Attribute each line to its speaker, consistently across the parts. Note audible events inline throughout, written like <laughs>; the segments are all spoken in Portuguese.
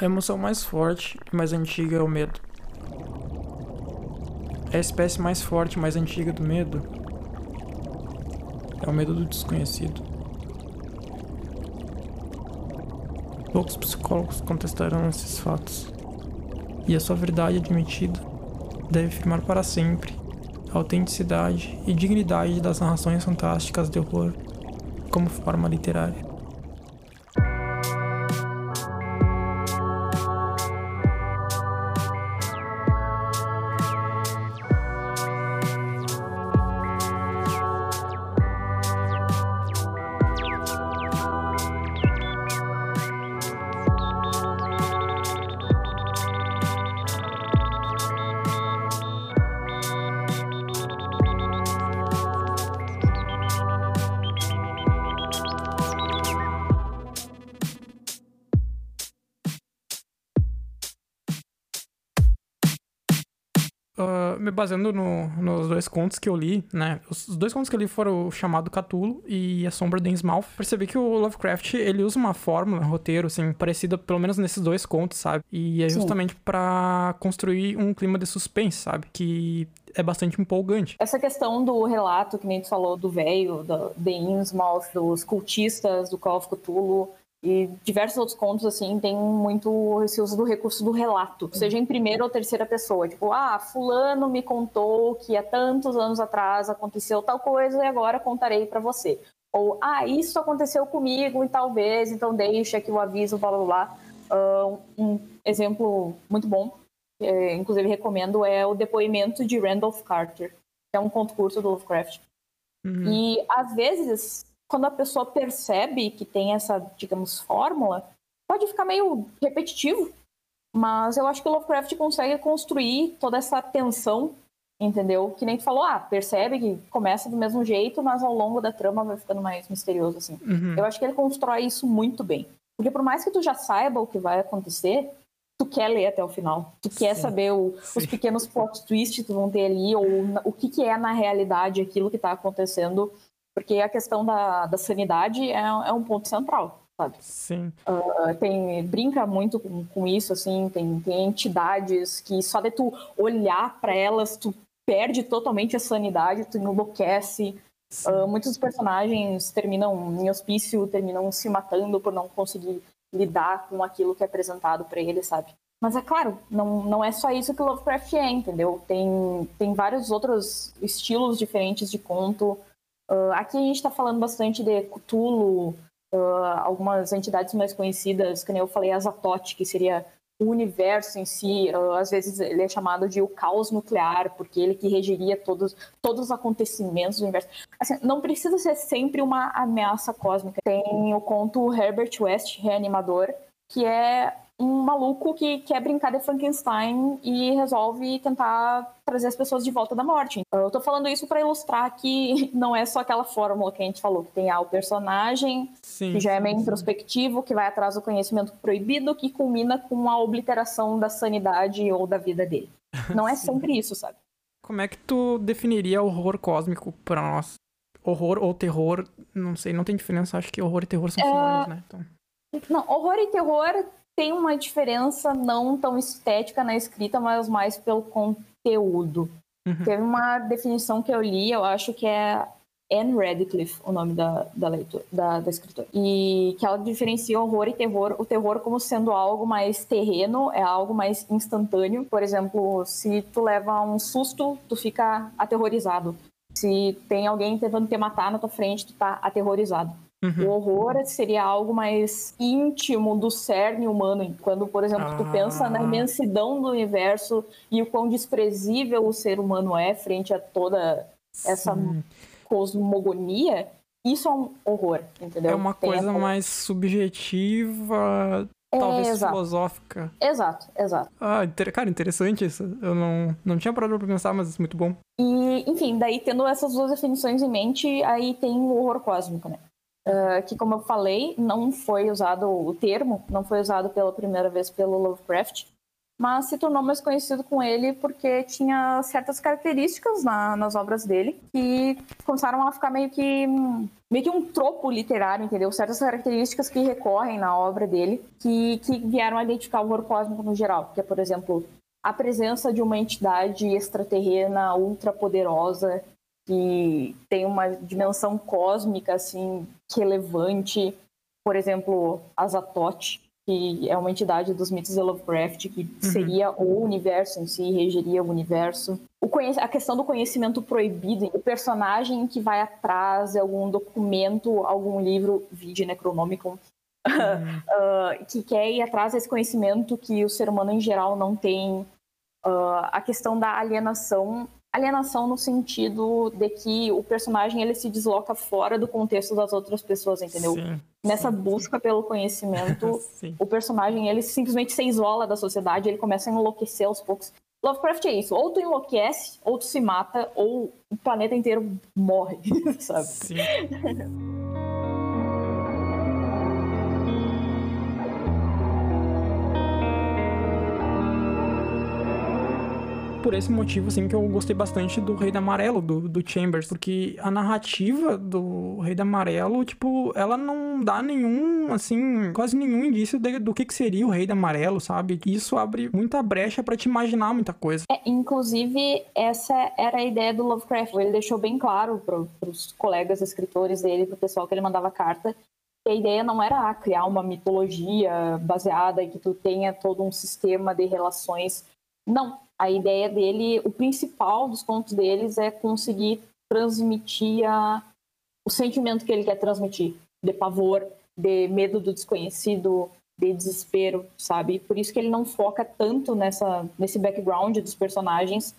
Speaker 1: A emoção mais forte e mais antiga é o medo. A espécie mais forte e mais antiga do medo é o medo do desconhecido. Poucos psicólogos contestarão esses fatos, e a sua verdade admitida deve firmar para sempre a autenticidade e dignidade das narrações fantásticas de horror como forma literária. Me baseando no, nos dois contos que eu li, né? Os dois contos que eu li foram o chamado Catulo e A Sombra de Innsmouth. Percebi que o Lovecraft, ele usa uma fórmula, um roteiro, assim, parecida pelo menos nesses dois contos, sabe? E é justamente para construir um clima de suspense, sabe? Que é bastante empolgante.
Speaker 2: Essa questão do relato, que nem tu falou, do velho, de Innsmouth, dos cultistas, do Call of Cthulhu, e diversos outros contos, assim, tem muito esse uso do recurso do relato, seja em primeira ou terceira pessoa. Tipo, ah, fulano me contou que há tantos anos atrás aconteceu tal coisa e agora contarei para você. Ou, ah, isso aconteceu comigo e talvez, então deixa que o aviso, blá blá blá. Uh, um exemplo muito bom, que, inclusive recomendo, é o depoimento de Randolph Carter, que é um conto curto do Lovecraft. Uhum. E às vezes quando a pessoa percebe que tem essa, digamos, fórmula, pode ficar meio repetitivo, mas eu acho que o Lovecraft consegue construir toda essa tensão, entendeu? Que nem tu falou, ah, percebe que começa do mesmo jeito, mas ao longo da trama vai ficando mais misterioso, assim. Uhum. Eu acho que ele constrói isso muito bem. Porque por mais que tu já saiba o que vai acontecer, tu quer ler até o final. Tu quer Sim. saber o, os pequenos plot twists que vão ter ali, ou o que, que é na realidade aquilo que tá acontecendo porque a questão da, da sanidade é, é um ponto central, sabe?
Speaker 1: Sim.
Speaker 2: Uh, tem, brinca muito com, com isso, assim, tem, tem entidades que só de tu olhar para elas, tu perde totalmente a sanidade, tu enlouquece. Uh, muitos personagens terminam em hospício, terminam se matando por não conseguir lidar com aquilo que é apresentado para eles, sabe? Mas é claro, não, não é só isso que Lovecraft é, entendeu? Tem, tem vários outros estilos diferentes de conto. Uh, aqui a gente está falando bastante de Cthulhu, uh, algumas entidades mais conhecidas, que nem eu falei, Azatoth, que seria o universo em si, uh, às vezes ele é chamado de o caos nuclear, porque ele que regeria todos, todos os acontecimentos do universo. Assim, não precisa ser sempre uma ameaça cósmica. Tem o conto Herbert West, Reanimador, que é um maluco que quer brincar de Frankenstein e resolve tentar trazer as pessoas de volta da morte. Eu tô falando isso para ilustrar que <laughs> não é só aquela fórmula que a gente falou, que tem ah, o personagem, sim, que já é meio introspectivo, que vai atrás do conhecimento proibido, que culmina com a obliteração da sanidade ou da vida dele. Não é <laughs> sempre isso, sabe?
Speaker 1: Como é que tu definiria horror cósmico para nós? Horror ou terror, não sei, não tem diferença, acho que horror e terror são sinônimos, é... né? Então...
Speaker 2: Não, horror e terror tem uma diferença não tão estética na escrita, mas mais pelo conteúdo. Uhum. Teve uma definição que eu li, eu acho que é Anne Radcliffe, o nome da, da, leitura, da, da escritora. E que ela diferencia horror e terror. O terror como sendo algo mais terreno, é algo mais instantâneo. Por exemplo, se tu leva um susto, tu fica aterrorizado. Se tem alguém tentando te matar na tua frente, tu tá aterrorizado. Uhum. O horror seria algo mais íntimo do cerne humano. Quando, por exemplo, ah. tu pensa na imensidão do universo e o quão desprezível o ser humano é frente a toda essa Sim. cosmogonia, isso é um horror, entendeu?
Speaker 1: É uma Tem coisa mais subjetiva, é, talvez exato. filosófica.
Speaker 2: Exato, exato.
Speaker 1: Ah, cara, interessante isso. Eu não, não tinha parado pra pensar, mas é muito bom.
Speaker 2: E, enfim, daí tendo essas duas definições em mente, aí tem o horror cósmico, né? Uh, que, como eu falei, não foi usado o termo, não foi usado pela primeira vez pelo Lovecraft, mas se tornou mais conhecido com ele porque tinha certas características na, nas obras dele que começaram a ficar meio que meio que um tropo literário, entendeu? Certas características que recorrem na obra dele, que, que vieram a identificar o horror cósmico no geral, que é, por exemplo, a presença de uma entidade extraterrena ultra poderosa que tem uma dimensão cósmica assim relevante, por exemplo, Azatoth, que é uma entidade dos mitos de Lovecraft, que uhum. seria o universo em si, regeria o universo. O a questão do conhecimento proibido, o personagem que vai atrás de algum documento, algum livro, vídeo Necronomicon, uhum. uh, <laughs> que quer ir atrás desse conhecimento que o ser humano em geral não tem. Uh, a questão da alienação alienação no sentido de que o personagem ele se desloca fora do contexto das outras pessoas, entendeu? Sim, Nessa sim, busca sim. pelo conhecimento, <laughs> o personagem ele simplesmente se isola da sociedade, ele começa a enlouquecer aos poucos. Lovecraft é isso, ou tu enlouquece, ou tu se mata, ou o planeta inteiro morre, <laughs> sabe? Sim. <laughs>
Speaker 1: por esse motivo, assim, que eu gostei bastante do Rei da Amarelo, do, do Chambers, porque a narrativa do Rei da Amarelo, tipo, ela não dá nenhum, assim, quase nenhum indício de, do que, que seria o Rei da Amarelo, sabe? Isso abre muita brecha para te imaginar muita coisa.
Speaker 2: É, inclusive, essa era a ideia do Lovecraft. Ele deixou bem claro para os colegas escritores dele, pro pessoal que ele mandava carta, a ideia não era criar uma mitologia baseada em que tu tenha todo um sistema de relações. Não, a ideia dele, o principal dos pontos deles é conseguir transmitir a, o sentimento que ele quer transmitir, de pavor, de medo do desconhecido, de desespero, sabe? Por isso que ele não foca tanto nessa, nesse background dos personagens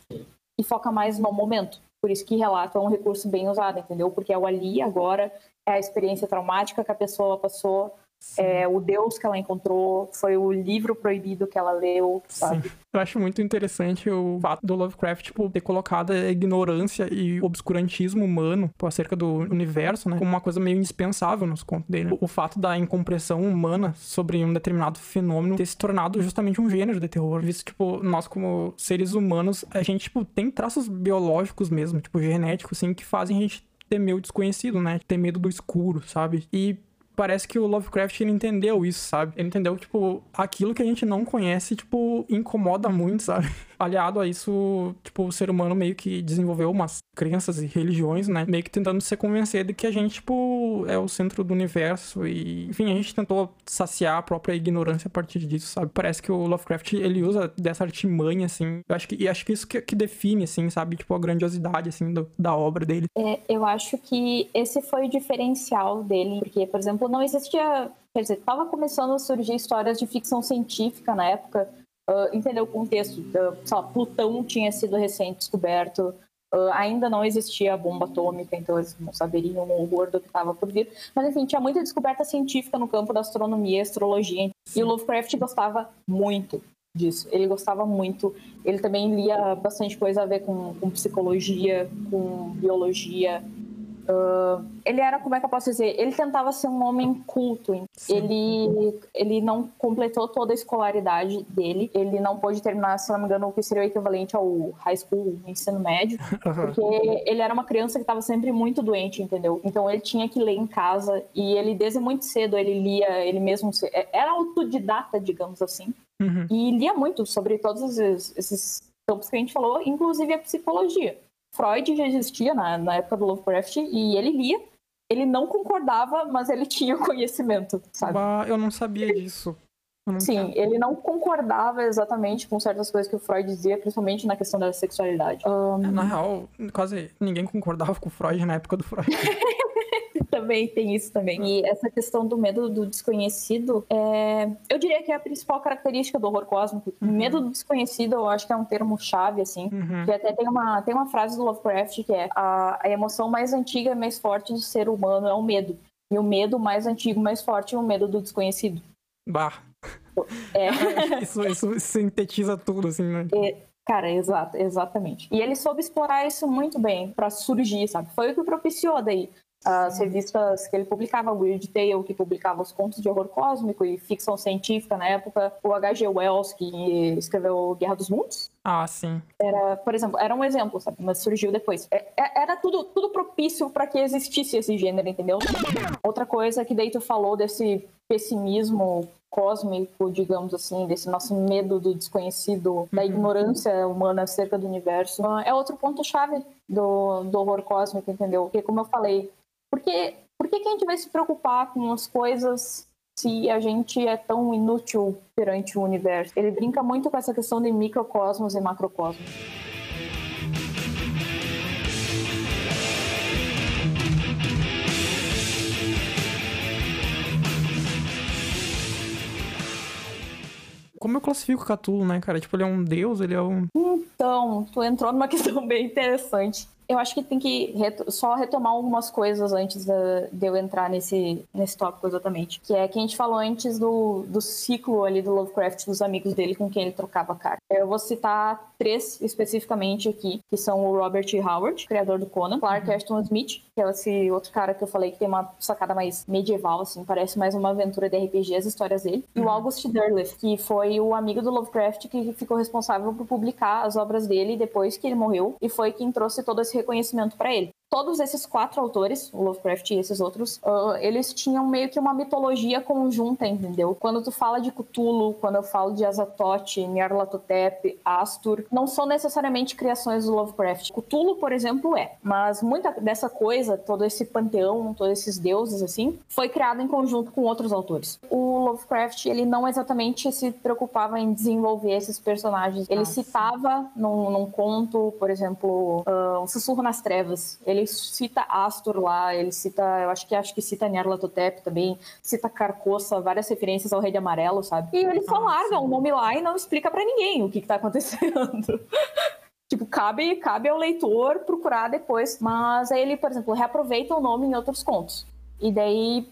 Speaker 2: e foca mais no momento. Por isso que relato é um recurso bem usado, entendeu? Porque é o ali, agora, é a experiência traumática que a pessoa passou, é, o Deus que ela encontrou, foi o livro proibido que ela leu, sabe? Sim.
Speaker 1: Eu acho muito interessante o fato do Lovecraft, tipo, ter colocado a ignorância e obscurantismo humano tipo, acerca do universo, né? Como uma coisa meio indispensável nos contos dele. O fato da incompreensão humana sobre um determinado fenômeno ter se tornado justamente um gênero de terror. Visto, tipo, nós como seres humanos, a gente, tipo, tem traços biológicos mesmo, tipo, genéticos, assim, que fazem a gente temer o desconhecido, né? Ter medo do escuro, sabe? E parece que o Lovecraft ele entendeu isso, sabe? Ele entendeu que, tipo, aquilo que a gente não conhece, tipo, incomoda muito, sabe? Aliado a isso, tipo, o ser humano meio que desenvolveu umas crenças e religiões, né? Meio que tentando se convencer de que a gente, tipo, é o centro do universo e, enfim, a gente tentou saciar a própria ignorância a partir disso, sabe? Parece que o Lovecraft, ele usa dessa artimanha, assim. Eu acho que, e acho que isso que, que define, assim, sabe? Tipo, a grandiosidade, assim, do, da obra dele.
Speaker 2: É, eu acho que esse foi o diferencial dele, porque, por exemplo, não existia. Quer dizer, estava começando a surgir histórias de ficção científica na época. Uh, entendeu o contexto? Uh, lá, Plutão tinha sido recém descoberto. Uh, ainda não existia a bomba atômica, então eles não saberiam o horror do que estava por vir. Mas, enfim, tinha muita descoberta científica no campo da astronomia e astrologia. E o Lovecraft gostava muito disso. Ele gostava muito. Ele também lia bastante coisa a ver com, com psicologia, com biologia. Uh, ele era, como é que eu posso dizer? Ele tentava ser um homem culto. Ele, ele não completou toda a escolaridade dele. Ele não pôde terminar, se não me engano, o que seria o equivalente ao high school, ensino médio. <laughs> Porque ele era uma criança que estava sempre muito doente, entendeu? Então ele tinha que ler em casa. E ele, desde muito cedo, ele lia, ele mesmo. É, era autodidata, digamos assim. Uhum. E lia muito sobre todos esses, esses campos que a gente falou, inclusive a psicologia. Freud já existia na, na época do Lovecraft e ele lia. Ele não concordava, mas ele <laughs> tinha conhecimento, sabe?
Speaker 1: Bah, eu não sabia disso.
Speaker 2: Não Sim, ele não concordava exatamente com certas coisas que o Freud dizia, principalmente na questão da sexualidade. Um...
Speaker 1: Na real, quase ninguém concordava com o Freud na época do Freud. <laughs> <laughs>
Speaker 2: também tem isso também. E essa questão do medo do desconhecido, é... eu diria que é a principal característica do horror cósmico. Uhum. Medo do desconhecido, eu acho que é um termo chave, assim. Uhum. Que até tem uma, tem uma frase do Lovecraft que é a, a emoção mais antiga e mais forte do ser humano é o medo. E o medo mais antigo, mais forte é o medo do desconhecido.
Speaker 1: Bah. É. <laughs> isso, isso sintetiza tudo, assim, né?
Speaker 2: É, cara, exato, exatamente. E ele soube explorar isso muito bem para surgir, sabe? Foi o que propiciou daí as revistas que ele publicava, Weird Tale, que publicava os contos de horror cósmico e ficção científica na época, o H.G. Wells, que escreveu Guerra dos Mundos,
Speaker 1: Ah, sim.
Speaker 2: Era, por exemplo, era um exemplo, sabe? Mas surgiu depois. É, é, era tudo, tudo propício para que existisse esse gênero, entendeu? Outra coisa que daí tu falou desse pessimismo cósmico, digamos assim, desse nosso medo do desconhecido, da uhum. ignorância humana acerca do universo, é outro ponto-chave do, do horror cósmico, entendeu? Porque, como eu falei, por que, por que, que a gente vai se preocupar com as coisas se a gente é tão inútil perante o universo. Ele brinca muito com essa questão de microcosmos e macrocosmos.
Speaker 1: Como eu classifico o Cthulhu, né, cara? Tipo, ele é um deus, ele é um...
Speaker 2: Então, tu entrou numa questão bem interessante eu acho que tem que só retomar algumas coisas antes de, de, eu entrar nesse, nesse tópico exatamente. Que é que a gente falou antes do, do ciclo ali do Lovecraft, dos amigos dele com quem ele trocava carta. Eu vou citar três especificamente aqui, que são o Robert E. Howard, criador do Conan, Clark uhum. Ashton Smith, que é esse outro cara que eu falei que tem uma sacada mais medieval, assim, parece mais uma aventura de RPG, as histórias dele, uhum. e o uhum. August Derleth, que foi o amigo do Lovecraft que ficou responsável por publicar as obras dele depois que ele morreu, e foi quem trouxe todo esse reconhecimento para ele todos esses quatro autores, o Lovecraft e esses outros, uh, eles tinham meio que uma mitologia conjunta, entendeu? Quando tu fala de Cthulhu, quando eu falo de Azatoth, Nyarlathotep, Astur, não são necessariamente criações do Lovecraft. Cthulhu, por exemplo, é, mas muita dessa coisa, todo esse panteão, todos esses deuses assim, foi criado em conjunto com outros autores. O Lovecraft, ele não exatamente se preocupava em desenvolver esses personagens. Ele ah, citava num, num, conto, por exemplo, uh, Um Sussurro nas Trevas. Ele ele cita Astor lá, ele cita, eu acho que acho que cita Nyarlathotep também, cita Carcoça, várias referências ao Rei de Amarelo, sabe? E ele só ah, larga o nome lá e não explica para ninguém o que, que tá acontecendo. <laughs> Tipo, cabe, cabe ao leitor procurar depois. Mas aí ele, por exemplo, reaproveita o nome em outros contos. E daí,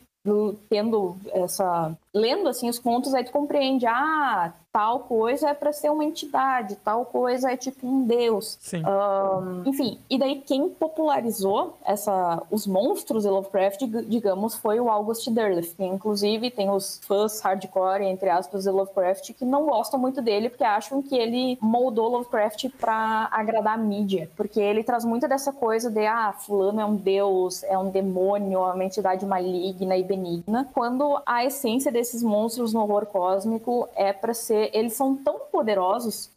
Speaker 2: tendo essa. Lendo assim os contos, aí tu compreende, ah, tal coisa é para ser uma entidade, tal coisa é tipo um deus.
Speaker 1: Sim.
Speaker 2: Um, enfim, e daí quem popularizou essa, os monstros de Lovecraft, digamos, foi o August Derleth. Que, inclusive, tem os fãs hardcore, entre aspas, de Lovecraft, que não gostam muito dele porque acham que ele moldou Lovecraft para agradar a mídia. Porque ele traz muito dessa coisa de, ah, fulano é um deus, é um demônio, é uma entidade maligna e benigna, quando a essência desses monstros no horror cósmico é para ser eles são tão poderosos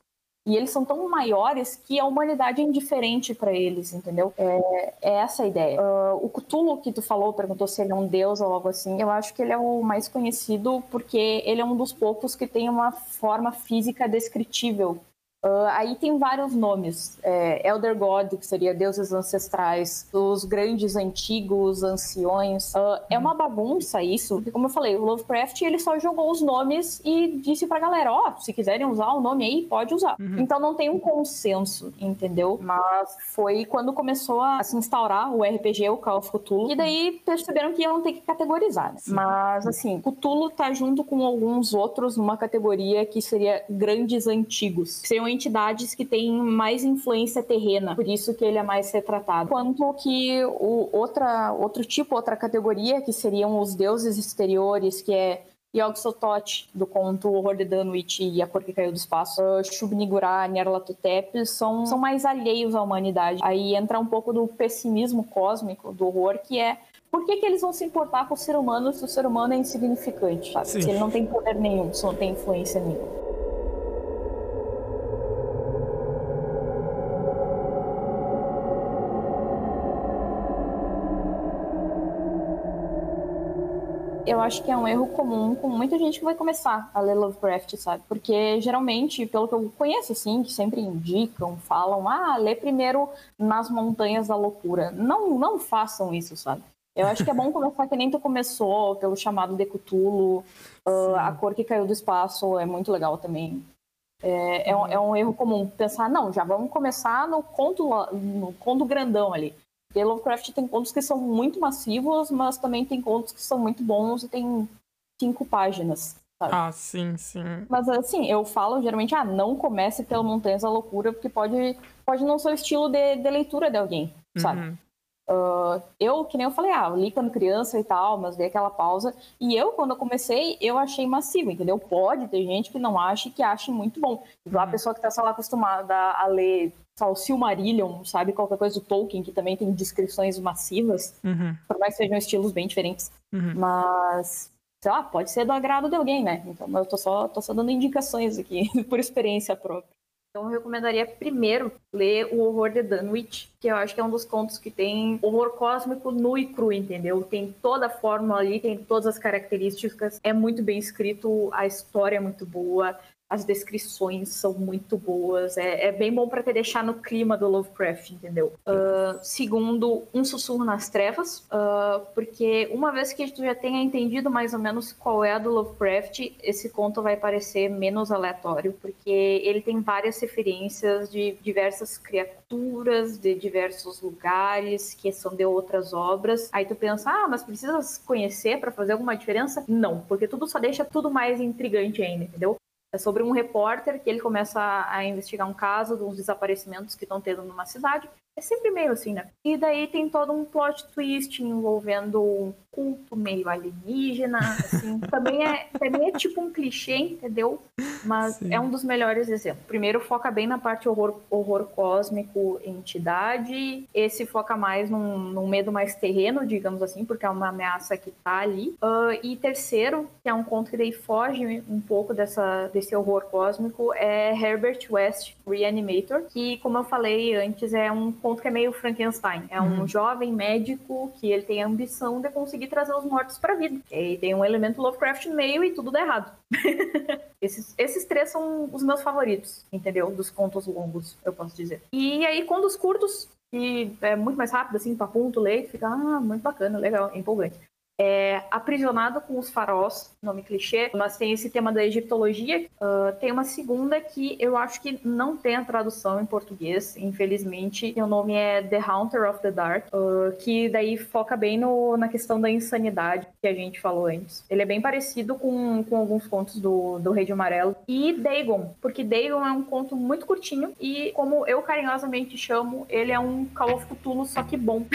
Speaker 2: e eles são tão maiores que a humanidade é indiferente para eles, entendeu? É, é, essa a ideia. Uh, o Cthulhu que tu falou, perguntou se ele é um deus ou algo assim, eu acho que ele é o mais conhecido porque ele é um dos poucos que tem uma forma física descritível Uh, aí tem vários nomes. É, Elder God, que seria deuses ancestrais, os grandes antigos, anciões. Uh, é uma bagunça isso, porque como eu falei, o Lovecraft ele só jogou os nomes e disse pra galera, ó, oh, se quiserem usar o nome aí, pode usar. Uhum. Então não tem um consenso, entendeu? Mas foi quando começou a se instaurar o RPG, o Call of Cthulhu, e daí perceberam que iam ter que categorizar. Né? Mas assim, Cthulhu tá junto com alguns outros numa categoria que seria grandes antigos, que seriam entidades que têm mais influência terrena, por isso que ele é mais retratado. Quanto que o outra, outro tipo, outra categoria, que seriam os deuses exteriores, que é Yog-Sothoth, do conto O Horror de Dunwich e A Cor que Caiu do Espaço, Shub-Niggurath, Nyarlathotep, são, são mais alheios à humanidade. Aí entra um pouco do pessimismo cósmico, do horror, que é por que, que eles vão se importar com o ser humano se o ser humano é insignificante? Se ele não tem poder nenhum, se não tem influência nenhuma. Eu acho que é um erro comum com muita gente que vai começar a ler Lovecraft, sabe? Porque geralmente, pelo que eu conheço, assim, que sempre indicam, falam, ah, lê primeiro Nas Montanhas da Loucura. Não, não façam isso, sabe? Eu acho que é bom <laughs> começar que nem tu começou, pelo chamado de Cthulhu, uh, A Cor que Caiu do Espaço é muito legal também. É, é, um, é um erro comum pensar, não, já vamos começar no conto, no conto grandão ali. Porque Lovecraft tem contos que são muito massivos, mas também tem contos que são muito bons e tem cinco páginas. Sabe?
Speaker 1: Ah, sim, sim.
Speaker 2: Mas assim, eu falo geralmente, ah, não comece pelo Montanhas da Loucura, porque pode, pode não ser o estilo de, de leitura de alguém, sabe? Uhum. Uh, eu, que nem eu falei, ah, li quando criança e tal, mas dei aquela pausa. E eu, quando eu comecei, eu achei massivo, entendeu? Pode ter gente que não ache que ache muito bom. A uhum. pessoa que tá, sei lá, acostumada a ler o Silmarillion, sabe? Qualquer coisa do Tolkien, que também tem descrições massivas,
Speaker 1: uhum.
Speaker 2: por mais que sejam estilos bem diferentes.
Speaker 1: Uhum.
Speaker 2: Mas, sei lá, pode ser do agrado de alguém, né? Então eu tô só, tô só dando indicações aqui, <laughs> por experiência própria. Então eu recomendaria primeiro ler O Horror de Dunwich, que eu acho que é um dos contos que tem horror cósmico nu e cru, entendeu? Tem toda a fórmula ali, tem todas as características, é muito bem escrito, a história é muito boa, as descrições são muito boas. É, é bem bom para te deixar no clima do Lovecraft, entendeu? Uh, segundo, Um Sussurro nas Trevas, uh, porque uma vez que tu já tenha entendido mais ou menos qual é a do Lovecraft, esse conto vai parecer menos aleatório, porque ele tem várias referências de diversas criaturas, de diversos lugares, que são de outras obras. Aí tu pensa, ah, mas precisas conhecer para fazer alguma diferença? Não, porque tudo só deixa tudo mais intrigante ainda, entendeu? É sobre um repórter que ele começa a investigar um caso de uns desaparecimentos que estão tendo numa cidade. É sempre meio assim, né? E daí tem todo um plot twist envolvendo um culto meio alienígena, assim. <laughs> também, é, também é tipo um clichê, entendeu? Mas Sim. é um dos melhores exemplos. Primeiro foca bem na parte horror, horror cósmico, entidade. Esse foca mais num, num medo mais terreno, digamos assim, porque é uma ameaça que tá ali. Uh, e terceiro, que é um conto que daí foge um pouco dessa, desse horror cósmico, é Herbert West Reanimator, que, como eu falei antes, é um conto que é meio Frankenstein. É um uhum. jovem médico que ele tem a ambição de conseguir trazer os mortos para vida. E tem um elemento Lovecraft no meio e tudo dá errado. <laughs> esses, esses três são os meus favoritos, entendeu? Dos contos longos, eu posso dizer. E aí, contos curtos, que é muito mais rápido, assim, ponto leite, fica ah, muito bacana, legal, empolgante é Aprisionado com os Faróis, nome clichê, mas tem esse tema da egiptologia. Uh, tem uma segunda que eu acho que não tem a tradução em português, infelizmente. O nome é The Haunter of the Dark, uh, que daí foca bem no, na questão da insanidade que a gente falou antes. Ele é bem parecido com, com alguns contos do, do Rei de Amarelo. E Dagon, porque Dagon é um conto muito curtinho e, como eu carinhosamente chamo, ele é um Call of Cthulhu, só que bom.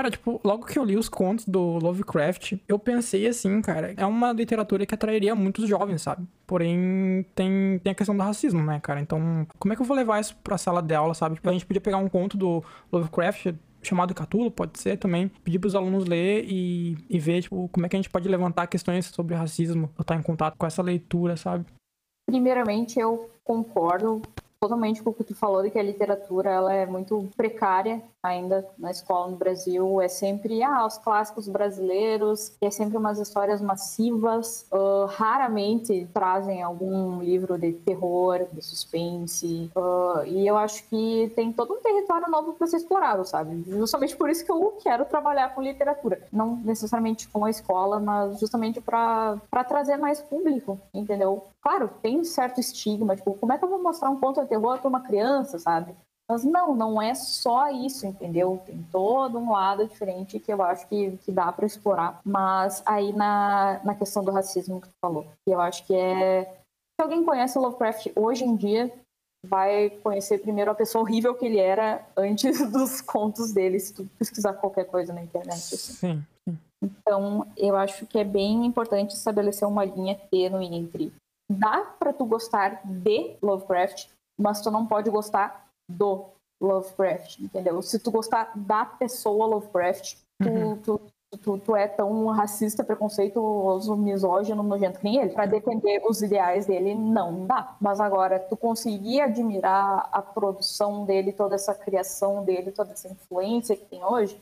Speaker 1: Cara, tipo, logo que eu li os contos do Lovecraft, eu pensei assim, cara, é uma literatura que atrairia muitos jovens, sabe? Porém, tem, tem a questão do racismo, né, cara? Então, como é que eu vou levar isso pra sala de aula, sabe? A gente podia pegar um conto do Lovecraft, chamado Catulo, pode ser também, pedir para os alunos ler e, e ver, tipo, como é que a gente pode levantar questões sobre racismo, ou estar em contato com essa leitura, sabe?
Speaker 2: Primeiramente, eu concordo totalmente com o que tu falou de que a literatura ela é muito precária ainda na escola no Brasil. É sempre ah, os clássicos brasileiros, é sempre umas histórias massivas. Uh, raramente trazem algum livro de terror, de suspense. Uh, e eu acho que tem todo um território novo para ser explorado, sabe? Justamente por isso que eu quero trabalhar com literatura. Não necessariamente com a escola, mas justamente para trazer mais público, entendeu? Claro, tem um certo estigma, tipo, como é que eu vou mostrar um conto de terror para uma criança, sabe? Mas não, não é só isso, entendeu? Tem todo um lado diferente que eu acho que, que dá para explorar. Mas aí na, na questão do racismo que tu falou, que eu acho que é. Se alguém conhece o Lovecraft hoje em dia, vai conhecer primeiro a pessoa horrível que ele era antes <laughs> dos contos dele, se tu pesquisar qualquer coisa na internet. Assim.
Speaker 1: Sim, sim.
Speaker 2: Então, eu acho que é bem importante estabelecer uma linha tênue entre dá para tu gostar de Lovecraft, mas tu não pode gostar do Lovecraft, entendeu? Se tu gostar da pessoa Lovecraft, tu, uhum. tu, tu, tu, é tão racista, preconceituoso, misógino, nojento que nem ele. Para defender os ideais dele, não dá. Mas agora, tu conseguir admirar a produção dele, toda essa criação dele, toda essa influência que tem hoje,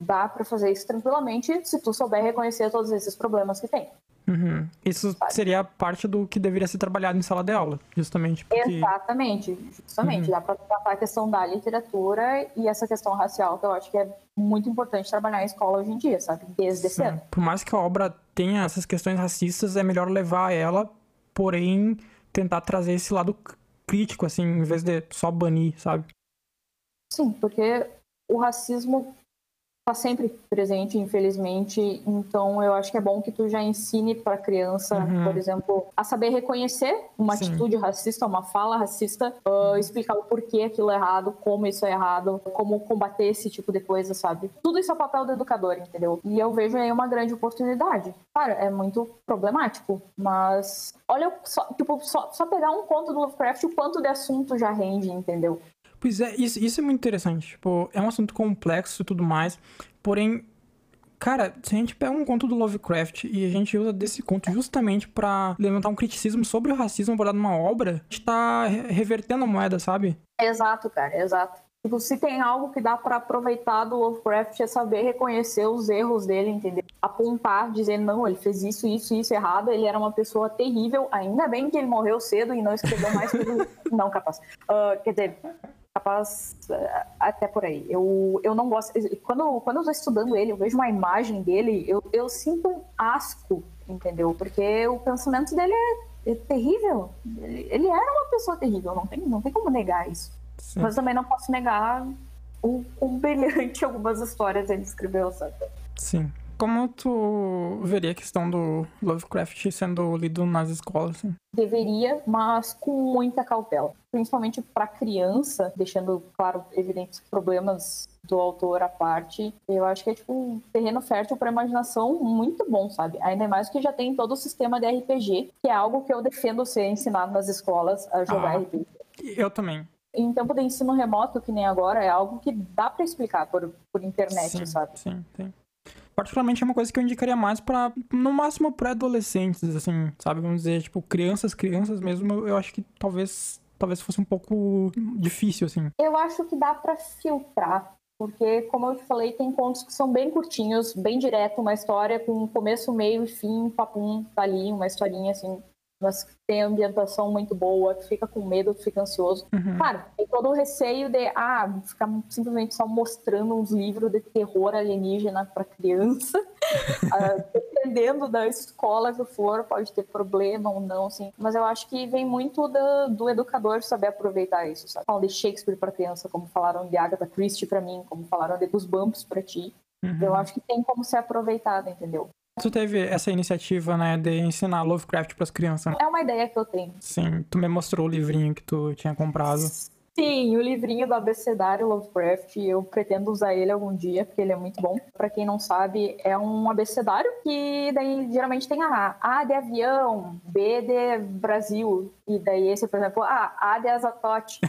Speaker 2: dá para fazer isso tranquilamente se tu souber reconhecer todos esses problemas que tem.
Speaker 1: Uhum. Isso seria parte do que deveria ser trabalhado em sala de aula, justamente. Porque...
Speaker 2: Exatamente, justamente. Uhum. Dá para tratar a questão da literatura e essa questão racial, que eu acho que é muito importante trabalhar em escola hoje em dia, sabe? Desde esse ano.
Speaker 1: Por mais que a obra tem essas questões racistas, é melhor levar ela, porém tentar trazer esse lado crítico, assim, em vez de só banir, sabe?
Speaker 2: Sim, porque o racismo está sempre presente, infelizmente. Então, eu acho que é bom que tu já ensine para a criança, uhum. por exemplo, a saber reconhecer uma Sim. atitude racista, uma fala racista, uh, explicar o porquê aquilo é errado, como isso é errado, como combater esse tipo de coisa, sabe? Tudo isso é o papel do educador, entendeu? E eu vejo aí uma grande oportunidade. Claro, é muito problemático, mas olha, só, tipo, só, só pegar um conto do Lovecraft, o quanto de assunto já rende, entendeu?
Speaker 1: Pois é, isso, isso é muito interessante. Tipo, é um assunto complexo e tudo mais. Porém, cara, se a gente pega um conto do Lovecraft e a gente usa desse conto justamente para levantar um criticismo sobre o racismo abordado numa obra, a gente tá revertendo a moeda, sabe?
Speaker 2: Exato, cara, exato. Tipo, se tem algo que dá para aproveitar do Lovecraft é saber reconhecer os erros dele, entendeu? Apontar, dizer, não, ele fez isso, isso, isso errado, ele era uma pessoa terrível, ainda bem que ele morreu cedo e não escreveu mais tudo. <laughs> não, capaz. Uh, quer dizer, capaz eh, até por aí. Eu, eu não gosto. Quando, quando eu estou estudando ele, eu vejo uma imagem dele, eu, eu sinto um asco, entendeu? Porque o pensamento dele é, é terrível. Ele, ele, era uma pessoa terrível, não tem, não tem como negar isso. Sim. Mas também não posso negar o, o brilhante <laughs> algumas histórias ele escreveu, sabe?
Speaker 1: Sim. Como tu veria a questão do Lovecraft sendo lido nas escolas? Assim?
Speaker 2: Deveria, mas com muita cautela. Principalmente para criança, deixando, claro, evidentes problemas do autor à parte, eu acho que é tipo um terreno fértil para imaginação muito bom, sabe? Ainda mais que já tem todo o sistema de RPG, que é algo que eu defendo ser ensinado nas escolas a jogar ah, RPG.
Speaker 1: Eu também.
Speaker 2: Em tempo de ensino remoto, que nem agora, é algo que dá para explicar por, por internet,
Speaker 1: sim,
Speaker 2: sabe?
Speaker 1: Sim, sim particularmente é uma coisa que eu indicaria mais para no máximo pré-adolescentes, assim, sabe? Vamos dizer, tipo, crianças, crianças mesmo, eu acho que talvez talvez fosse um pouco difícil, assim.
Speaker 2: Eu acho que dá para filtrar. Porque, como eu te falei, tem contos que são bem curtinhos, bem direto, uma história com começo, meio e fim, papum, tá ali, uma historinha assim, mas tem ambientação muito boa, fica com medo, fica ansioso. Uhum. Claro, tem todo o receio de ah, ficar simplesmente só mostrando uns livros de terror alienígena para criança. uh, <laughs> dependendo da escola que for, pode ter problema ou não, assim. Mas eu acho que vem muito do, do educador saber aproveitar isso, sabe? Falam de Shakespeare para criança, como falaram de Agatha Christie para mim, como falaram de Goosebumps para ti. Uhum. Eu acho que tem como ser aproveitado, entendeu?
Speaker 1: Tu teve essa iniciativa, né, de ensinar Lovecraft para as crianças.
Speaker 2: É uma ideia que eu tenho.
Speaker 1: Sim, tu me mostrou o livrinho que tu tinha comprado.
Speaker 2: Sim, o livrinho do abecedário Lovecraft, eu pretendo usar ele algum dia, porque ele é muito bom. Para quem não sabe, é um abecedário que daí geralmente tem a A de avião, B de Brasil, e daí esse, por exemplo, ah, A de Azatote.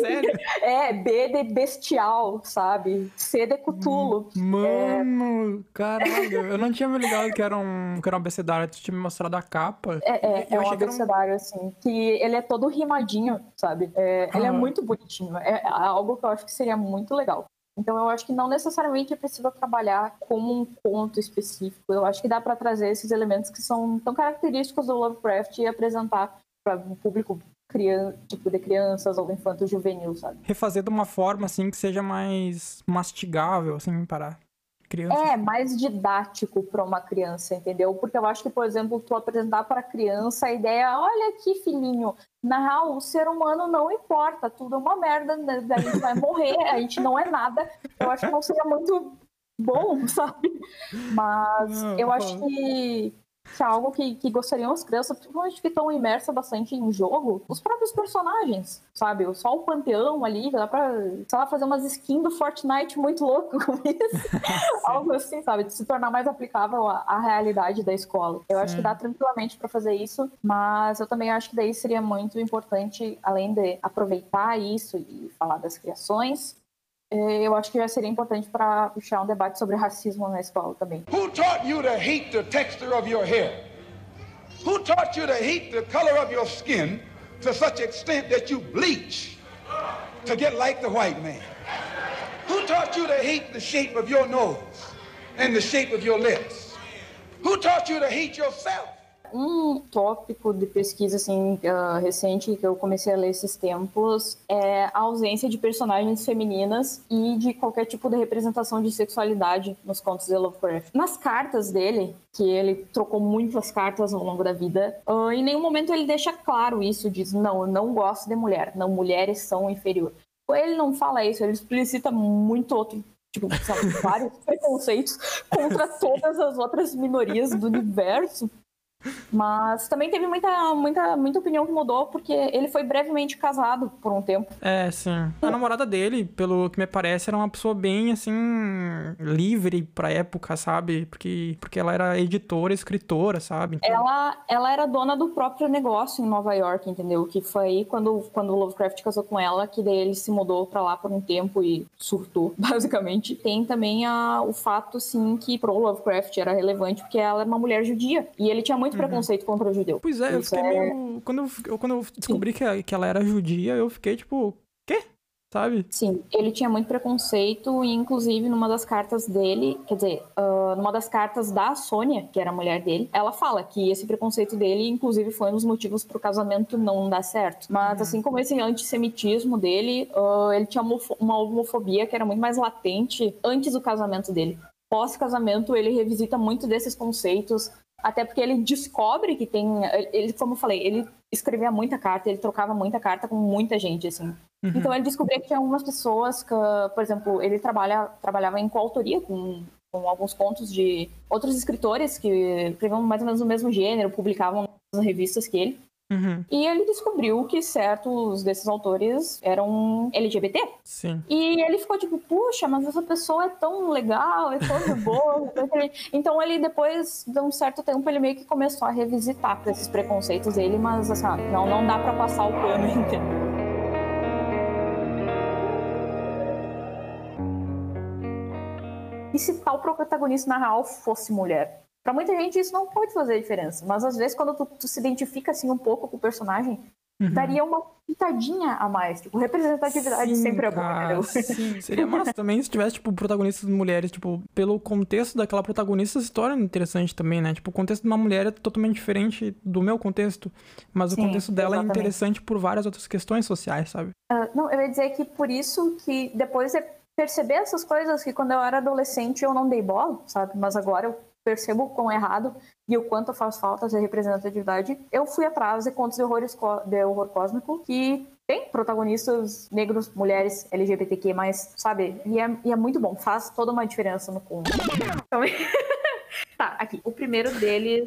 Speaker 1: Sério?
Speaker 2: É, B de bestial, sabe? C de Cutulo.
Speaker 1: Mano, é... caralho, eu não tinha me ligado que era um, que era um abecedário, tu tinha me mostrado a capa.
Speaker 2: É, é, é um abecedário, um... assim, que ele é todo rimadinho, sabe? É, ele é muito bonitinho. É algo que eu acho que seria muito legal. Então eu acho que não necessariamente precisa trabalhar como um ponto específico. Eu acho que dá para trazer esses elementos que são tão característicos do Lovecraft e apresentar para um público criança, tipo de crianças ou infanto juvenil, sabe?
Speaker 1: Refazer de uma forma assim que seja mais mastigável, assim, para criança.
Speaker 2: É, mais didático para uma criança, entendeu? Porque eu acho que, por exemplo, tu apresentar para a criança a ideia, olha aqui, filhinho, na real, o ser humano não importa, tudo é uma merda, né? a gente vai morrer, a gente não é nada. Eu acho que não seria muito bom, <laughs> sabe? Mas eu acho que que é algo que, que gostariam as crianças, principalmente que estão imersas bastante em jogo, os próprios personagens, sabe? Só o panteão ali, dá pra, sei lá, fazer umas skins do Fortnite muito louco com isso. <laughs> <laughs> algo assim, sabe? De se tornar mais aplicável à, à realidade da escola. Eu Sim. acho que dá tranquilamente para fazer isso, mas eu também acho que daí seria muito importante, além de aproveitar isso e falar das criações, eu acho que já seria importante para puxar um debate sobre racismo na escola também. Who taught you to hate the texture of your hair? Who taught you to hate the color of your skin to such extent that you bleach to get like the white man? Who taught you to hate the shape of your nose and the shape of your lips? Who taught you to hate yourself? Um tópico de pesquisa assim uh, recente que eu comecei a ler esses tempos é a ausência de personagens femininas e de qualquer tipo de representação de sexualidade nos contos de Lovecraft. Nas cartas dele, que ele trocou muitas cartas ao longo da vida, uh, em nenhum momento ele deixa claro isso, diz não, eu não gosto de mulher, não mulheres são inferiores. Ele não fala isso, ele explicita muito outro tipo, sabe, <laughs> vários preconceitos contra todas as outras minorias do universo. Mas também teve muita, muita, muita opinião que mudou, porque ele foi brevemente casado por um tempo.
Speaker 1: É, sim. A namorada dele, pelo que me parece, era uma pessoa bem, assim, livre pra época, sabe? Porque, porque ela era editora, escritora, sabe?
Speaker 2: Então... Ela, ela era dona do próprio negócio em Nova York, entendeu? Que foi aí quando, quando o Lovecraft casou com ela, que daí ele se mudou pra lá por um tempo e surtou, <laughs> basicamente. Tem também a, o fato, sim, que pro Lovecraft era relevante, porque ela era uma mulher judia. E ele tinha muito muito uhum. preconceito contra o judeu.
Speaker 1: Pois é, eu fiquei é... meio. Quando eu, quando eu descobri que, que ela era judia, eu fiquei tipo, quê? Sabe?
Speaker 2: Sim, ele tinha muito preconceito e inclusive numa das cartas dele, quer dizer, uh, numa das cartas da Sônia, que era a mulher dele, ela fala que esse preconceito dele, inclusive, foi um dos motivos pro casamento não dar certo. Mas uhum. assim como esse antissemitismo dele, uh, ele tinha uma homofobia que era muito mais latente antes do casamento dele. Pós-casamento, ele revisita muito desses conceitos, até porque ele descobre que tem. Ele, como eu falei, ele escrevia muita carta, ele trocava muita carta com muita gente, assim. Uhum. Então ele descobriu que tinha algumas pessoas que, por exemplo, ele trabalha, trabalhava em coautoria com, com alguns contos de outros escritores que escreviam mais ou menos no mesmo gênero, publicavam nas revistas que ele. Uhum. E ele descobriu que certos desses autores eram LGBT.
Speaker 1: Sim.
Speaker 2: E ele ficou tipo, puxa, mas essa pessoa é tão legal, é tão boa. <laughs> então ele depois de um certo tempo ele meio que começou a revisitar esses preconceitos dele, mas assim, não, não dá para passar o pano, <laughs> entendeu? E se tal protagonista na real fosse mulher? Para muita gente isso não pode fazer diferença, mas às vezes quando tu, tu se identifica assim um pouco com o personagem, uhum. daria uma pitadinha a mais. Tipo, representatividade sim, sempre é bom, entendeu?
Speaker 1: Sim. <laughs> Seria massa também se tivesse, tipo, protagonistas mulheres, tipo, pelo contexto daquela protagonista, se torna interessante também, né? Tipo, o contexto de uma mulher é totalmente diferente do meu contexto, mas sim, o contexto dela exatamente. é interessante por várias outras questões sociais, sabe?
Speaker 2: Uh, não, eu ia dizer que por isso que depois de perceber essas coisas que quando eu era adolescente eu não dei bola, sabe? Mas agora eu percebo o quão errado e o quanto faz falta essa representatividade, eu fui atrás de contos de, horrores, de horror cósmico que tem protagonistas negros, mulheres, LGBTQ, mas, sabe, e é, e é muito bom, faz toda uma diferença no conto. Então, <laughs> tá, aqui, o primeiro deles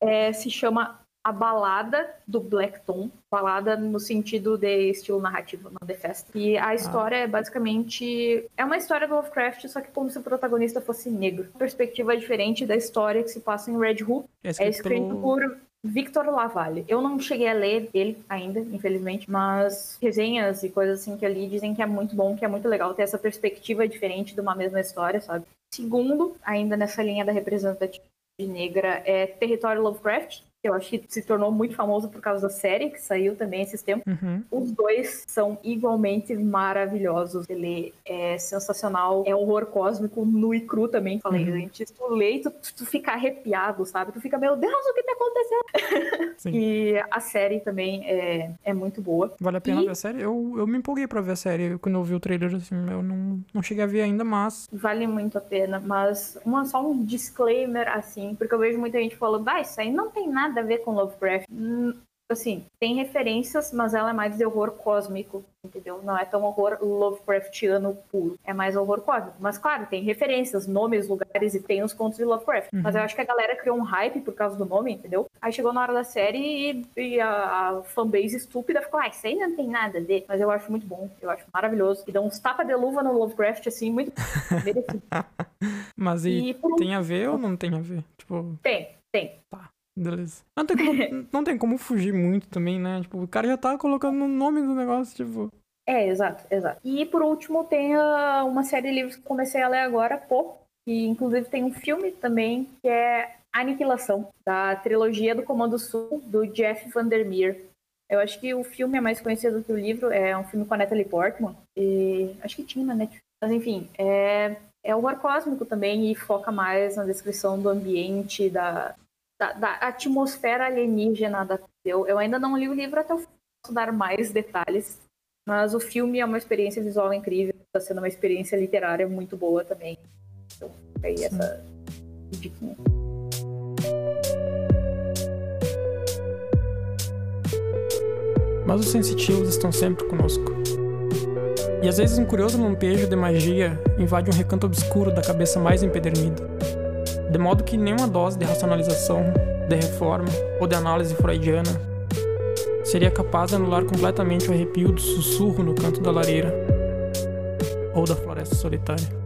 Speaker 2: é, se chama a balada do Blackton, balada no sentido de estilo narrativo, não de festa. E a história ah. é basicamente é uma história do Lovecraft, só que como se o protagonista fosse negro. Perspectiva diferente da história que se passa em Red Hook. É escrito, é escrito por Victor Lavalle. Eu não cheguei a ler ele ainda, infelizmente, mas resenhas e coisas assim que eu li dizem que é muito bom, que é muito legal ter essa perspectiva diferente de uma mesma história, sabe? Segundo, ainda nessa linha da representatividade negra, é Território Lovecraft, eu acho que se tornou muito famoso por causa da série que saiu também esses tempos. Uhum. Os dois são igualmente maravilhosos. Ele é sensacional, é horror cósmico nu e cru também. Falei, uhum. gente, se tu lê, tu, tu fica arrepiado, sabe? Tu fica, meu Deus, o que tá acontecendo? <laughs> Sim. e a série também é, é muito boa.
Speaker 1: Vale a pena e... ver a série? Eu, eu me empolguei pra ver a série. Quando eu vi o trailer, assim, eu não, não cheguei a ver ainda, mas...
Speaker 2: Vale muito a pena, mas uma, só um disclaimer, assim, porque eu vejo muita gente falando, ah, isso aí não tem nada nada a ver com Lovecraft. Hum, assim, tem referências, mas ela é mais de horror cósmico, entendeu? Não é tão horror Lovecraftiano puro. É mais horror cósmico. Mas, claro, tem referências, nomes, lugares e tem os contos de Lovecraft. Uhum. Mas eu acho que a galera criou um hype por causa do nome, entendeu? Aí chegou na hora da série e, e a, a, fanbase estúpida ficou, ah, isso aí não tem nada a ver. Mas eu acho muito bom, eu acho maravilhoso. E dá uns tapa de luva no Lovecraft, assim, muito <laughs>
Speaker 1: Mas e, e tem a ver ou não tem a ver? Tipo...
Speaker 2: Tem, tem.
Speaker 1: Tá. Beleza. Não tem, como, <laughs> não tem como fugir muito também, né? Tipo, o cara já tá colocando o nome do negócio, tipo.
Speaker 2: É, exato, exato. E por último tem a, uma série de livros que comecei a ler agora há pouco, que inclusive tem um filme também, que é Aniquilação, da trilogia do Comando Sul, do Jeff Vandermeer. Eu acho que o filme é mais conhecido que o livro, é um filme com a Natalie Portman, e acho que tinha na Netflix. Mas enfim, é, é horror cósmico também e foca mais na descrição do ambiente, da, da, da atmosfera alienígena da eu, eu ainda não li o livro até eu posso dar mais detalhes, mas o filme é uma experiência visual incrível, está sendo uma experiência literária muito boa também. Então, aí Sim. essa diquinha.
Speaker 1: Mas os sensitivos estão sempre conosco. E às vezes um curioso lampejo de magia invade um recanto obscuro da cabeça mais empedernida. De modo que nenhuma dose de racionalização, de reforma ou de análise freudiana seria capaz de anular completamente o arrepio do sussurro no canto da lareira ou da floresta solitária.